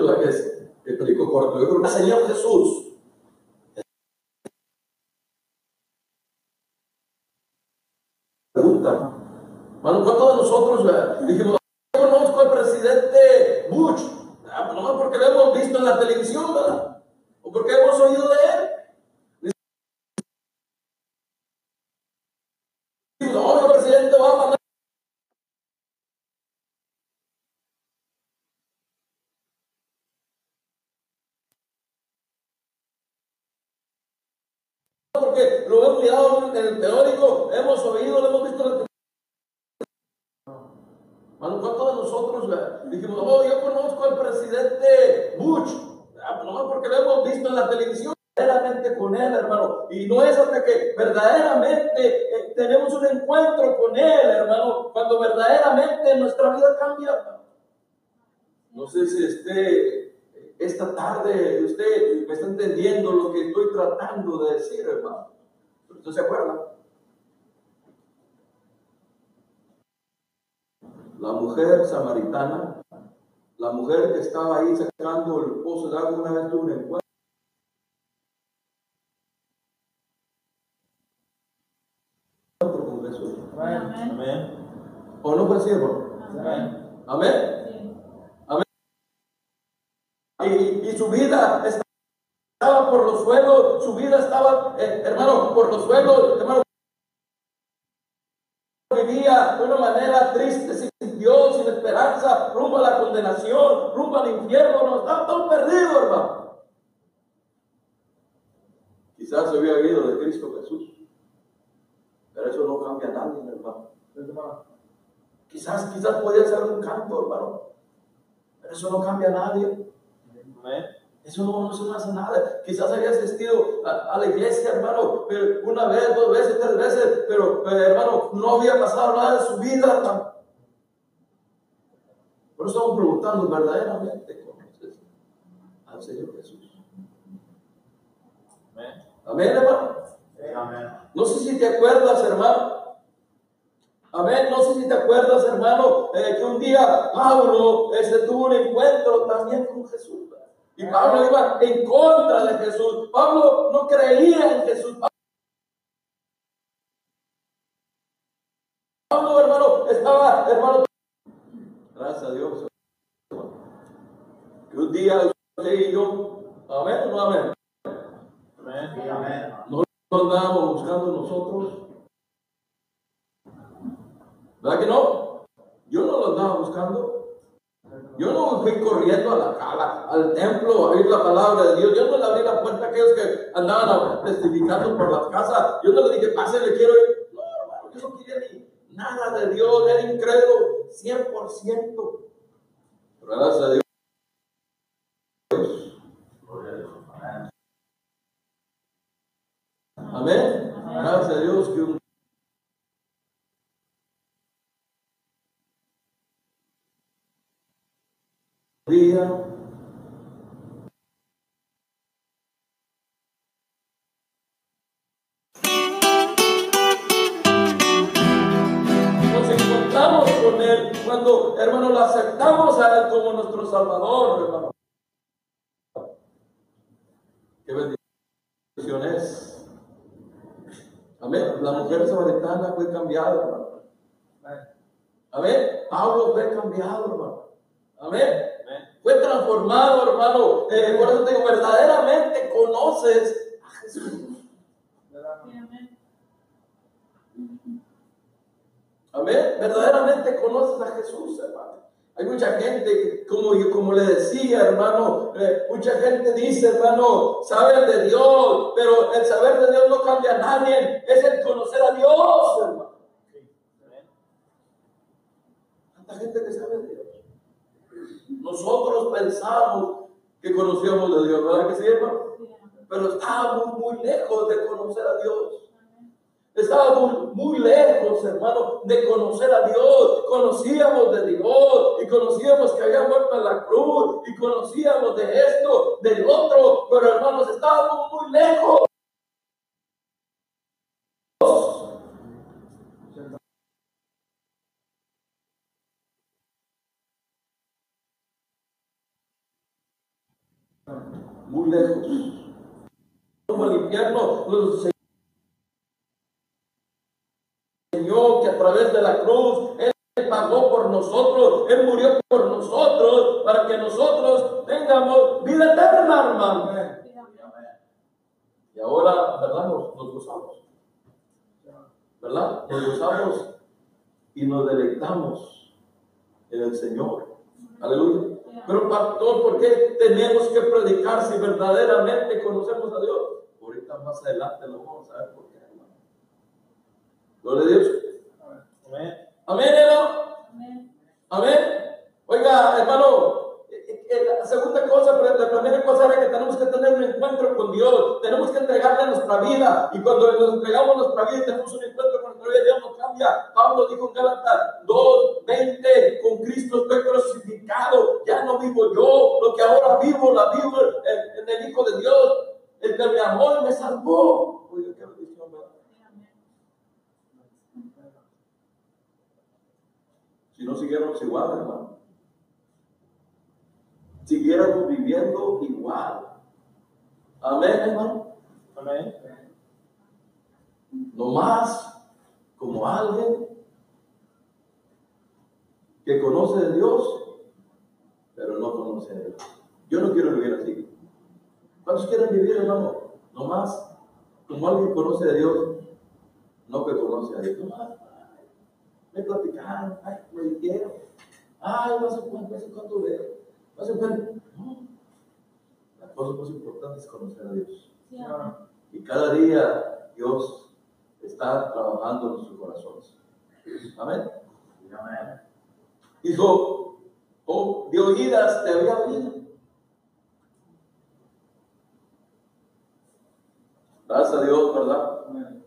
la que explico corto. Yo creo que el Señor Jesús pregunta. ¿cuántos de nosotros dijimos, yo conozco al presidente Bush? Ah, no, porque lo hemos visto en la televisión, ¿verdad? O porque hemos oído de él. No, el presidente Obama porque lo hemos mirado en el teórico, hemos oído, lo hemos visto en el Mano, ¿cuántos de nosotros dijimos, oh, yo conozco al presidente Bush? Ah, no, porque lo hemos visto en la televisión verdaderamente con él, hermano. Y no es hasta que verdaderamente eh, tenemos un encuentro con él, hermano, cuando verdaderamente nuestra vida cambia. No sé si esté esta tarde usted me está entendiendo lo que estoy tratando de decir, hermano. ¿Usted se acuerda? La mujer samaritana, la mujer que estaba ahí sacando el pozo de agua, una vez tuvo un encuentro. con Jesús. Amén. ¿O no fue así, hermano? Amén. Amén. Y, y su vida estaba por los suelos, su vida estaba, eh, hermano, por los suelos, hermano. Vivía de una manera triste, sin Dios, sin esperanza, rumbo a la condenación, rumbo al infierno, no estaba tan perdido, hermano. Quizás se había oído de Cristo Jesús, pero eso no cambia a nadie, hermano. Quizás, quizás podía ser un canto, hermano, pero eso no cambia a nadie. Eso no, eso no hace nada. Quizás había asistido a, a, la iglesia, hermano, pero una vez, dos veces, tres veces, pero, hermano, no había pasado nada en su vida, hermano. Pero estamos preguntando verdaderamente conoces al Señor Jesús. Amén. Amén, hermano. Amén. No sé si te acuerdas, hermano. Amén. No sé si te acuerdas, hermano, eh, que un día Pablo este, tuvo un encuentro también con Jesús. ¿verdad? Y Pablo iba en contra de Jesús. Pablo no creía en Jesús. Pablo, hermano, estaba, hermano, gracias a Dios, que un día usted y yo, amén o no amén, Amén. Amén. no lo andábamos buscando nosotros. ¿Verdad que no? Yo no lo andaba buscando. Yo no fui corriendo a la cala, al templo a oír la palabra de Dios. Yo no le abrí la puerta a aquellos que andaban testificando por las casas. Yo no le dije, pase, le quiero ir. No, hermano, yo no quería ni nada de Dios. Era incrédulo, 100%. Pero gracias a Dios. Amén. Gracias a Dios que un nos encontramos con Él cuando, hermano, lo aceptamos a Él como nuestro Salvador, hermano. Qué bendición es. Amén. La mujer samaritana fue cambiada, hermano. Amén. Pablo fue cambiado, hermano. Amén. Transformado, hermano. Eh, por eso te digo, verdaderamente conoces a Jesús. Amén. Verdaderamente conoces a Jesús, hermano. Hay mucha gente, como yo como le decía, hermano, eh, mucha gente dice, hermano, saben de Dios, pero el saber de Dios no cambia a nadie, es el conocer a Dios, hermano. Tanta gente que sabe de Dios. Nosotros pensamos que conocíamos de Dios, ¿verdad que sí, hermano? Pero estábamos muy lejos de conocer a Dios. Estábamos muy lejos, hermano, de conocer a Dios. Conocíamos de Dios y conocíamos que había muerto en la cruz y conocíamos de esto, del otro, pero hermanos, estábamos muy lejos. muy lejos. Como el infierno, los Señor que a través de la cruz Él pagó por nosotros, Él murió por nosotros, para que nosotros tengamos vida eterna, hermano. Y ahora, ¿verdad? Nos, nos gozamos. ¿Verdad? Nos gozamos y nos deleitamos en el Señor. Aleluya. Pero pastor, ¿por qué tenemos que predicar si verdaderamente conocemos a Dios? Ahorita más adelante lo vamos a ver por qué, hermano. Gloria a Dios. Amén. Amén, hermano. Amén. Oiga, hermano, eh, eh, la segunda cosa, la primera cosa era que tenemos que tener un encuentro con Dios. Tenemos que entregarle nuestra vida. Y cuando nos entregamos nuestra vida tenemos un encuentro con nuestra vida, Dios nos cambia. Pablo dijo en Gálatas 2, 20, con Cristo estoy crucificado. Ya no vivo yo. Lo que ahora vivo, la vivo en, en el Hijo de Dios. El que me amó y me salvó. Oiga, qué bendición, ¿verdad? Si no siguiéramos igual, hermano. Siguiéramos viviendo igual. Amén, hermano. Amén. No más como alguien que conoce de Dios, pero no conoce a Dios. Yo no quiero vivir así. ¿Cuántos quieren vivir, hermano? No más como alguien que conoce de Dios, no que conoce a Dios. No más. Me platicaron, ay, me dijeron, ay, no sé cuánto, no sé cuánto veo, no sé cuánto. No. La cosa más importante es conocer a Dios. Y cada día Dios está trabajando en nuestros corazones. Amén. Amén. Dijo, oh, de oídas te había oído. Gracias a Dios, ¿verdad?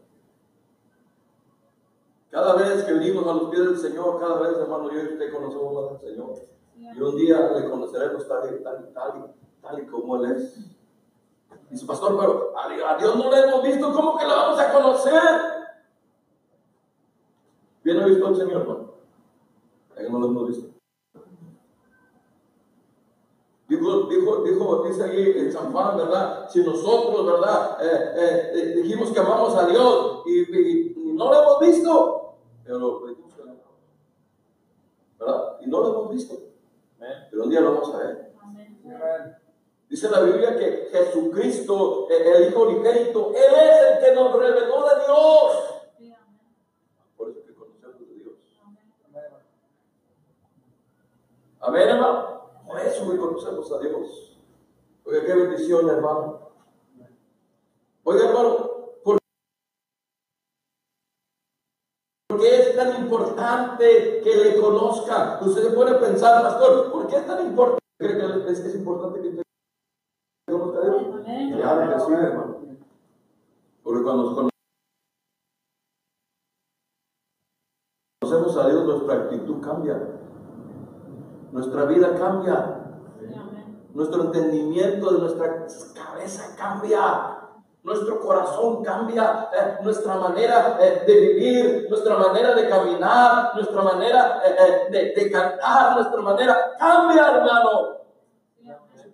Cada vez que venimos a los pies del Señor, cada vez, hermano, yo y usted conocemos más al Señor. Y un día le conoceremos tal y tal y tal y tal y como Él es. Dice, pastor, pero a Dios no le hemos visto, ¿cómo que lo vamos a conocer? ¿Bien ha visto al Señor, hermano? Ahí no lo hemos visto. Dijo, dijo, dijo, dice ahí en San Juan, ¿verdad? Si nosotros, ¿verdad? Eh, eh, eh, dijimos que amamos a Dios y- y no lo hemos visto, pero amamos. ¿verdad? Y no lo hemos visto, pero un día lo vamos a ver. Dice la Biblia que Jesucristo, el Hijo unigénito, Él es el que nos reveló de Dios. Por eso que conocemos de Dios. Amén, hermano. Por eso que conocemos a Dios. Oiga, qué bendición, hermano. Oiga, hermano, ¿por ¿por qué es tan importante que le conozca? Usted se a pensar, pastor, ¿por qué es tan importante? ¿Cree que es, es importante que conozca a Dios? Claro que sí, hermano. Porque cuando nos conocemos a Dios, nuestra actitud cambia. Nuestra vida cambia. Nuestro entendimiento de nuestra cabeza cambia. Nuestro corazón cambia, eh, nuestra manera eh, de vivir, nuestra manera de caminar, nuestra manera eh, de, cantar, nuestra manera cambia, hermano. Es.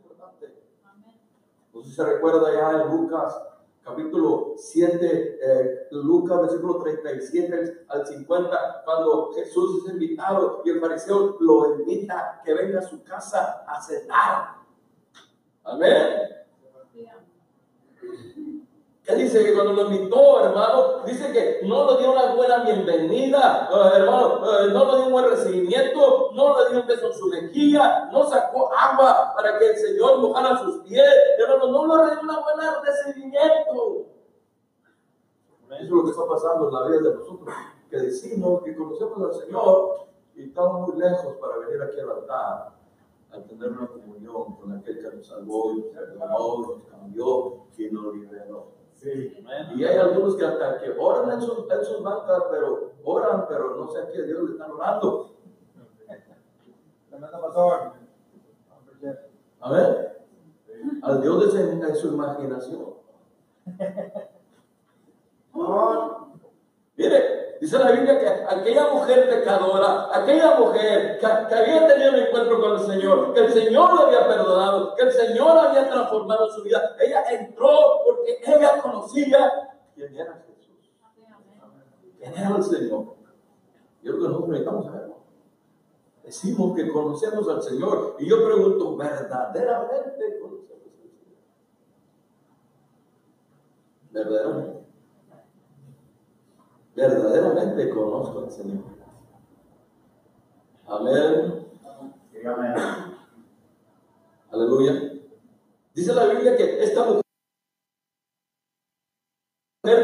No se recuerda ya en Lucas capítulo 7, eh, Lucas versículo 37 al 50, cuando Jesús es invitado y el fariseo lo invita que venga a su casa a cenar. Amén. ¿Qué dice? Que cuando lo invitó, hermano, dice que no le dio una buena bienvenida, eh, hermano, eh, no le dio un buen recibimiento, no le dio un beso en su mejilla, no sacó agua para que el Señor mojara sus pies, hermano, no le dio una buena recibimiento. Eso es lo que está pasando en la vida de nosotros, que decimos que conocemos al Señor y estamos muy lejos para venir aquí al altar a tener una comunión con aquel que nos salvó y nos perdonó, nos cambió y nos liberó. Y hay algunos que hasta que oran en sus, en sus bancas, pero oran, pero no sé a qué Dios le están orando. A ver, al Dios de su, de su imaginación. Mire, Dice la Biblia que aquella mujer pecadora, aquella mujer que, había tenido un encuentro con el Señor, que el Señor lo había perdonado, que el Señor había transformado su vida, ella entró porque ella conocía quién era Jesús. ¿Quién era el Señor? Yo creo que nosotros necesitamos saberlo. Decimos que conocemos al Señor. Y yo pregunto, ¿verdaderamente conocemos al Señor? ¿Verdaderamente? Verdaderamente conozco al Señor. Amén. Amén. Aleluya. Dice la Biblia que esta mujer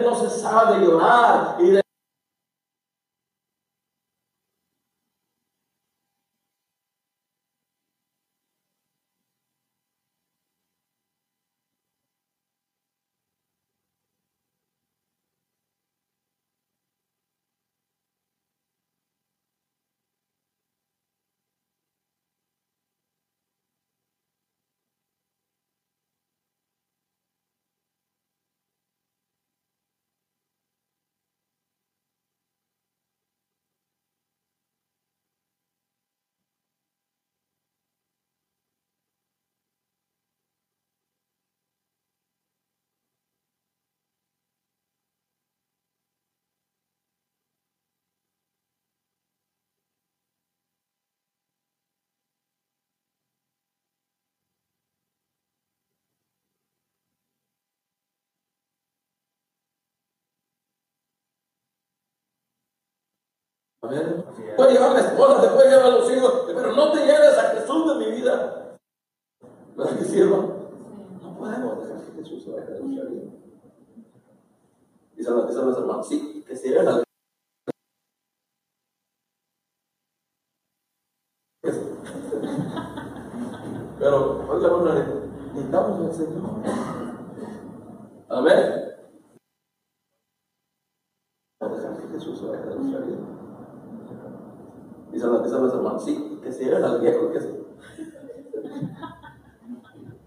no cesaba de llorar y de Amén. Puede llevar la esposa, te puede llevar a los hijos, pero no te lleves a Jesús de mi vida. ¿Verdad que sirva? No podemos dejar que Jesús se vaya de nuestra vida. Dice los hermanos, sí, que se lleven al Pero, oiga, no necesitamos al Señor. Amén. No dejar que Jesús se vaya de nuestra vida. Los hermanos, sí, que se lleven al viejo, que se...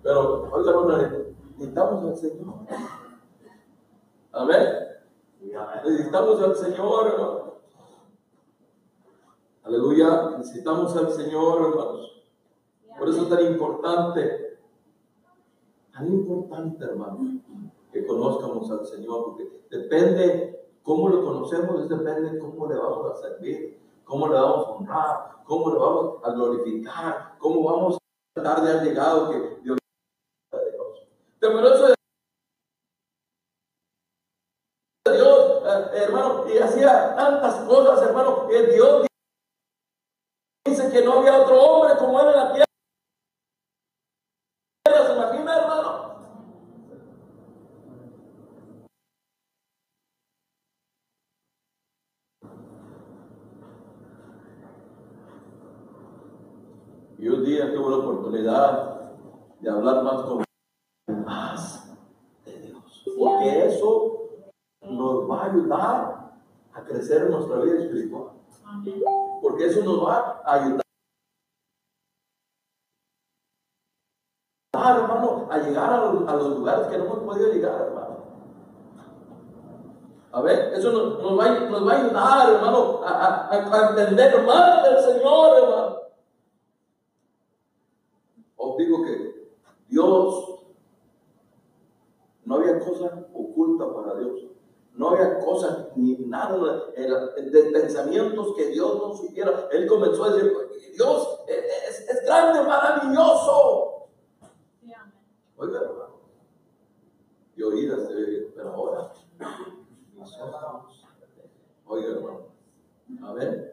Pero, oiga, no necesitamos al Señor. Amén. Necesitamos al Señor, hermano. Aleluya. Necesitamos al Señor, hermanos. Por eso es tan importante, tan importante, hermano, que conozcamos al Señor, porque depende cómo lo conocemos, depende cómo le vamos a servir, cómo le vamos a honrar, cómo le vamos a glorificar, cómo vamos a tratar de haber llegado que Dios Temeroso de Dios, eh, hermano, y hacía tantas cosas, hermano, que Dios dice que no había otro hombre como él en la tierra. ¿Se imagina, hermano? Y un día tuve la oportunidad de hablar más con más de Dios. Porque eso nos va a ayudar a crecer en nuestra vida espiritual. Porque eso nos va a ayudar. hermano, a llegar a los, lugares que no hemos podido llegar, hermano. A ver, eso nos, nos, va, nos va, a ayudar, hermano, a, a entender más del Señor, hermano. Os digo que Dios, no había cosa oculta para Dios. No había cosa ni nada de, pensamientos que Dios no supiera. Él comenzó a decir, Dios es, es grande, maravilloso. Oiga, hermano. Y oídas debe bien, pero ahora. Oiga, hermano. Amén.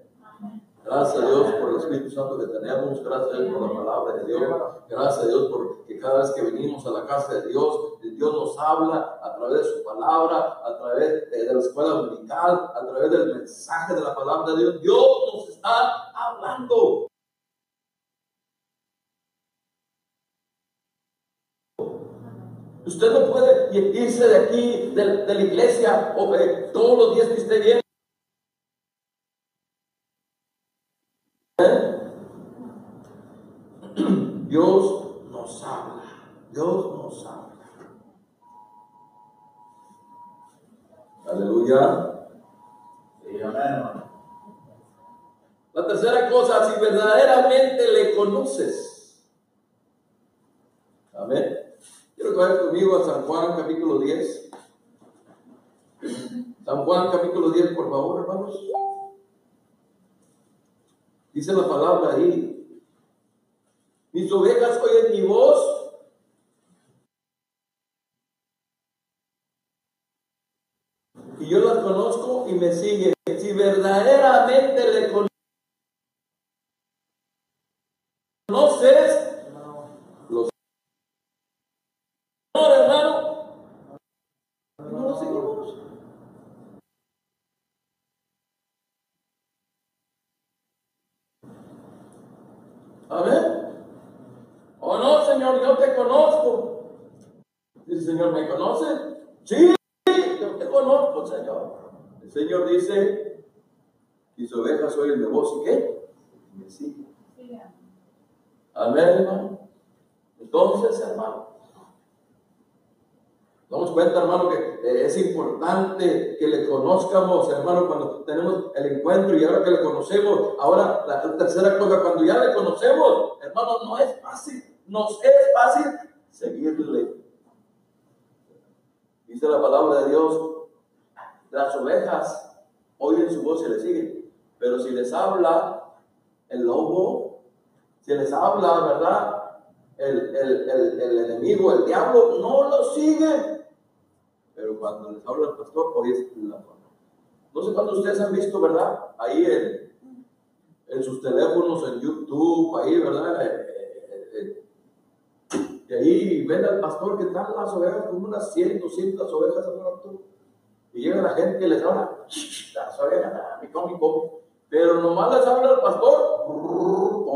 Gracias a Dios por el Espíritu Santo que tenemos, gracias a Dios por la palabra de Dios, gracias a Dios cada vez que venimos a la casa de Dios, Dios nos habla a través de su palabra, a través de, la escuela dominical, a través del mensaje de la palabra de Dios. Dios nos está hablando. Usted no puede irse de aquí, de, la iglesia, o de todos los días que esté bien. Dios nos habla, Dios nos habla. Aleluya. Sí, amén, hermano. La tercera cosa, verdaderamente le conoces. Amén. Quiero que vayas conmigo a San Juan capítulo 10. San Juan capítulo 10, por favor, hermanos. Dice la palabra ahí. Mis ovejas oyen mi voz. Y yo las conozco y me siguen. Si verdaderamente le conoces, los no, hermano, no lo seguimos. Amén. O no, Señor, yo te conozco. Dice, Señor, ¿me conoce? Sí, yo te conozco, Señor. El Señor dice, mis ovejas oyen mi voz y qué? Y me siguen. Amén, hermano. Entonces, hermano, damos cuenta, hermano, que eh, es importante que le conozcamos, hermano, cuando tenemos el encuentro y ahora que le conocemos. Ahora, la tercera cosa, cuando ya le conocemos, hermano, no es fácil, nos es fácil seguirle. Dice la palabra de Dios, las ovejas oyen su voz y le siguen, pero si les habla el lobo, si les habla, ¿verdad? El, el, el, el enemigo, el diablo, no lo sigue. Pero cuando les habla el pastor, oye la No sé cuándo ustedes han visto, ¿verdad? Ahí en, en sus teléfonos, en YouTube, ahí, ¿verdad? Eh, eh, eh, y ahí ven al pastor que están las ovejas, como unas 100, 200 ovejas al. Y llega la gente y les habla, las ovejas, ah, mi mi come. Pero nomás les habla el pastor,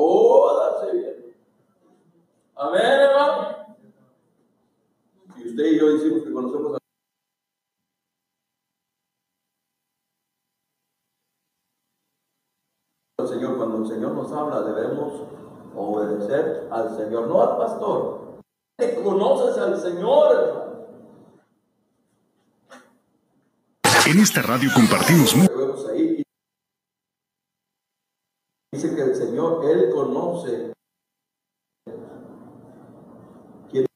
todas se vienen. Amén, hermano. Y usted y yo decimos que conocemos al Señor. Cuando el Señor nos habla, debemos obedecer al Señor, no al pastor. Te conoces al Señor. En esta radio compartimos mu- que vemos ahí. Dice que el Señor, Él conoce quiénes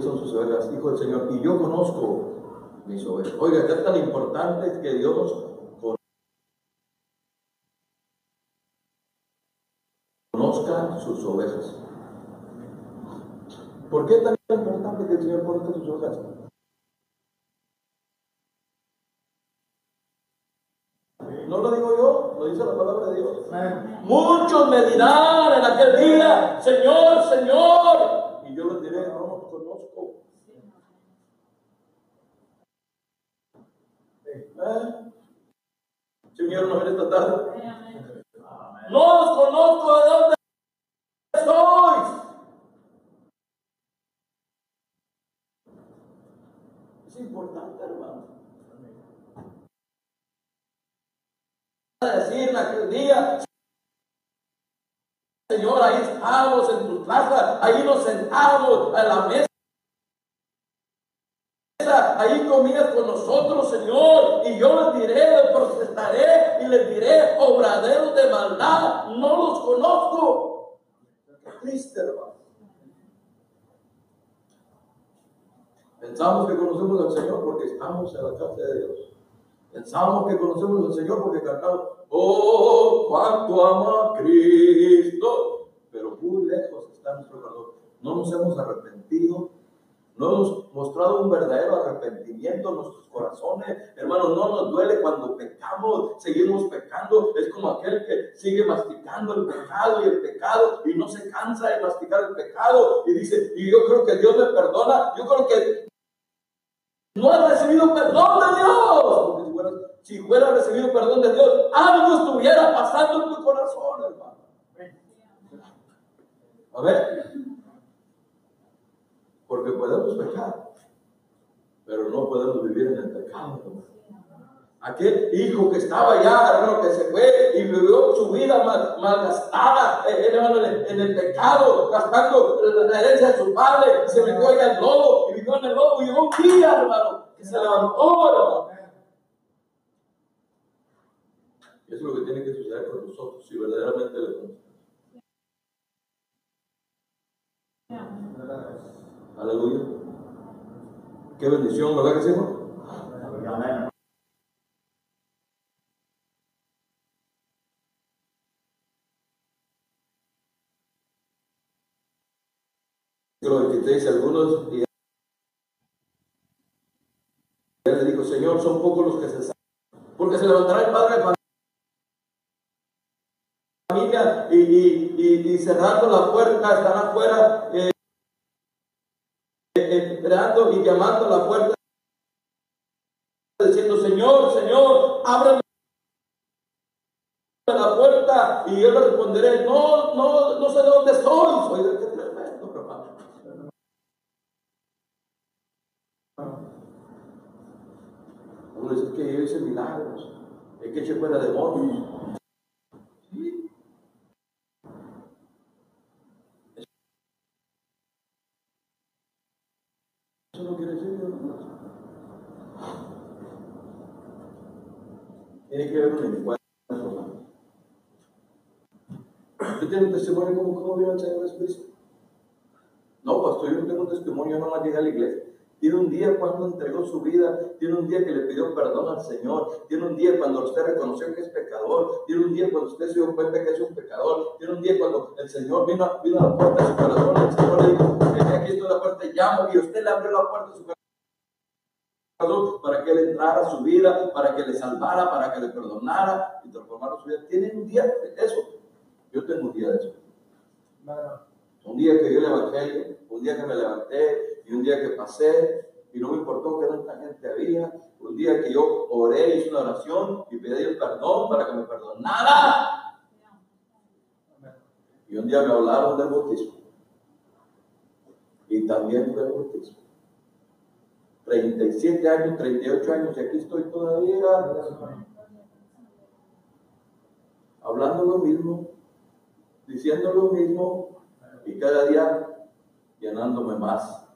son sus ovejas, dijo el Señor, y yo conozco mis ovejas. Oiga, ya es tan importante que Dios conozca sus ovejas. ¿Por qué tan importante que el Señor conozca sus ovejas? No lo digo yo, lo dice la palabra de Dios. Muchos me dirán en aquel día, Señor, Señor. Y yo les diré, no los conozco. ¿Eh? Ven esta tarde. No los conozco de dónde sois. Es importante, hermano. Decir en aquel día, Señor, ahí estábamos en tu casa, ahí nos sentábamos a la mesa, ahí comías con nosotros, Señor, y yo les diré, les protestaré y les diré, obraderos de maldad, no los conozco. Qué triste, hermano. Pensamos que conocemos al Señor porque estamos en la casa de Dios. Pensamos que conocemos al Señor porque cantamos, oh, cuánto ama Cristo. Pero muy lejos está nuestro corazón. No nos hemos arrepentido. No hemos mostrado un verdadero arrepentimiento en nuestros corazones. Hermanos, no nos duele cuando pecamos, seguimos pecando. Es como aquel que sigue masticando el pecado y el pecado y no se cansa de masticar el pecado. Y dice, y yo creo que Dios me perdona. Yo creo que no has recibido perdón de Dios. Si fuera recibido perdón de Dios, algo estuviera pasando en tu corazón, hermano. A ver. Porque podemos pecar, pero no podemos vivir en el pecado. Aquel hijo que estaba allá, hermano, que se fue y vivió su vida mal, malgastada eh, hermano, en, el pecado, gastando la herencia de su padre, se metió allá al lobo y vivió en el lobo. Y un día, hermano, que se levantó, hermano. Eso es lo que tiene que suceder con nosotros si verdaderamente le conocemos. Aleluya. Qué bendición, ¿verdad que sí? Amén. 23, algunos él le dijo, Señor, son pocos los que se salvan. Porque se levantará el padre de familia y, y, y, cerrando la puerta, están afuera eh, eh, esperando y llamando a la puerta, diciendo, Señor, Señor, ábreme la puerta y yo le responderé, no, no, no sé de dónde soy. Oiga, qué tremendo. Uno dice que yo hice milagros, es que eché fuera demonios. Sí. Eso no quiere decir hermanos. Tiene que haber un encuentro. hermano. ¿Usted tiene un testimonio como cómo vio al Señor Jesucristo? No, pastor, yo no tengo testimonio, yo nomás llegué a la iglesia. Tiene un día cuando entregó su vida, tiene un día que le pidió perdón al Señor, tiene un día cuando usted reconoció que es pecador, tiene un día cuando usted se dio cuenta que es un pecador, tiene un día cuando el Señor vino, vino a la puerta de su corazón, el Señor le dijo, "Ven, aquí estoy la puerta, llamo, y usted le abrió la puerta de su corazón para que él entrara a su vida, para que le salvara, para que le perdonara y transformara su vida. Tiene un día de eso. Yo tengo un día de eso. Un día que yo el evangelio, un día que me levanté y un día que pasé y no me importó que tanta gente había, un día que yo oré, hice una oración y pedí el perdón para que me perdonara. Y un día me hablaron del bautismo. Y también fue el bautismo. 37 años, 38 años y aquí estoy todavía hablando lo mismo, diciendo lo mismo y cada día llenándome más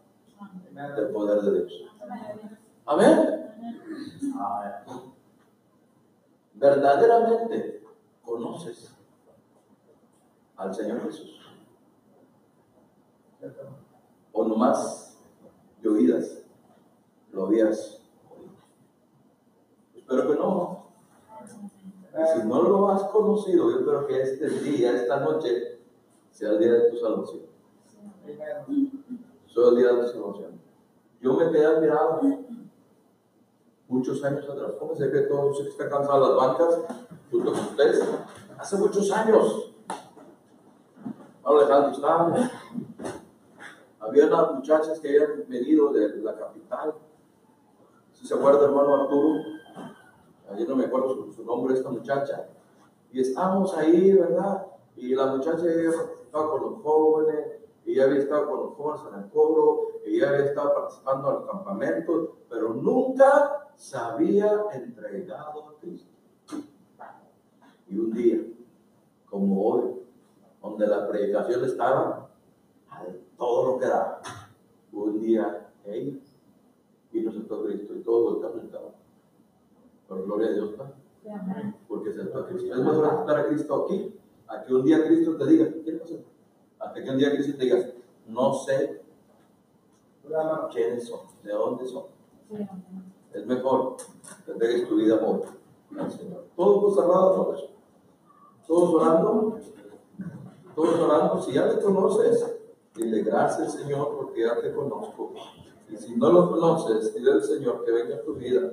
del poder de Dios. Amén. Verdaderamente conoces al Señor Jesús. O nomás de oídas lo habías oído. Espero que no. Si no lo has conocido, yo espero que este día, esta noche, sea el día de tu salvación. Sea el día de tu salvación. Yo me quedé admirado muchos años atrás. ¿Cómo sé que todos que están cansados las bancas junto con ustedes? Hace muchos años. Ahora Alejandro estaba. Había unas muchachas que habían venido de la capital. Si se acuerda, hermano Arturo, ayer no me acuerdo su, nombre, esta muchacha. Y estábamos ahí, ¿verdad? Y la muchacha ella estaba con los jóvenes, y ella había estado con los jóvenes en el coro, y ella había estado participando en los campamentos, pero nunca se había entregado a Cristo. Y un día, como hoy, donde la predicación estaba a todo lo que da, un día ella aceptó a Cristo y todos y estaban. Pero gloria a Dios, porque a Cristo. Es mejor aceptar a Cristo aquí, a que un día Cristo te diga, ¿qué pasa? A que un día Cristo te diga, no sé quiénes son, de dónde son. Es mejor que entregues tu vida hoy al Señor. Todos cerrados por eso. Todos orando. Todos orando. Si ya le conoces, dile gracias Señor porque ya te conozco. Y si no lo conoces, dile al Señor que venga a tu vida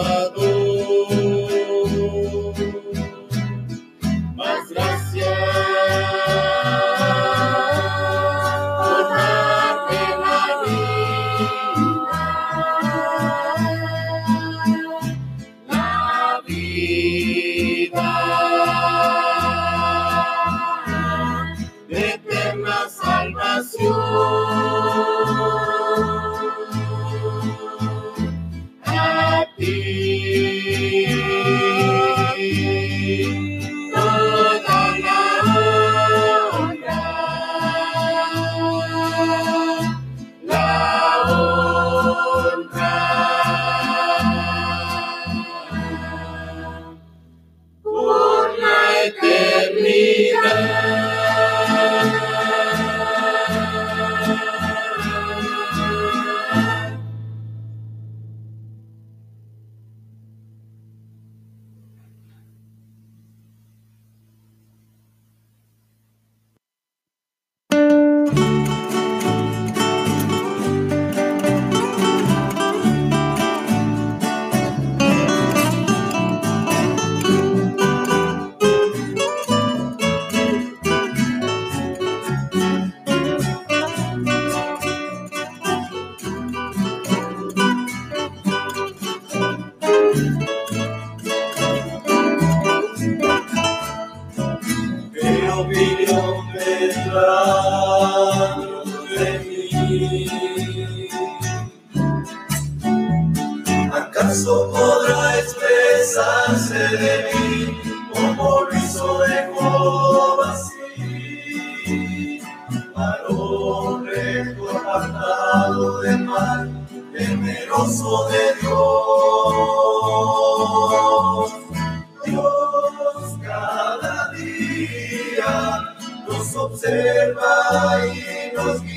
Baba. Liebe. expresarse de mí, como lo hizo de así. Varón recto, apartado de mal, temeroso de Dios. Dios cada día nos observa y nos guía.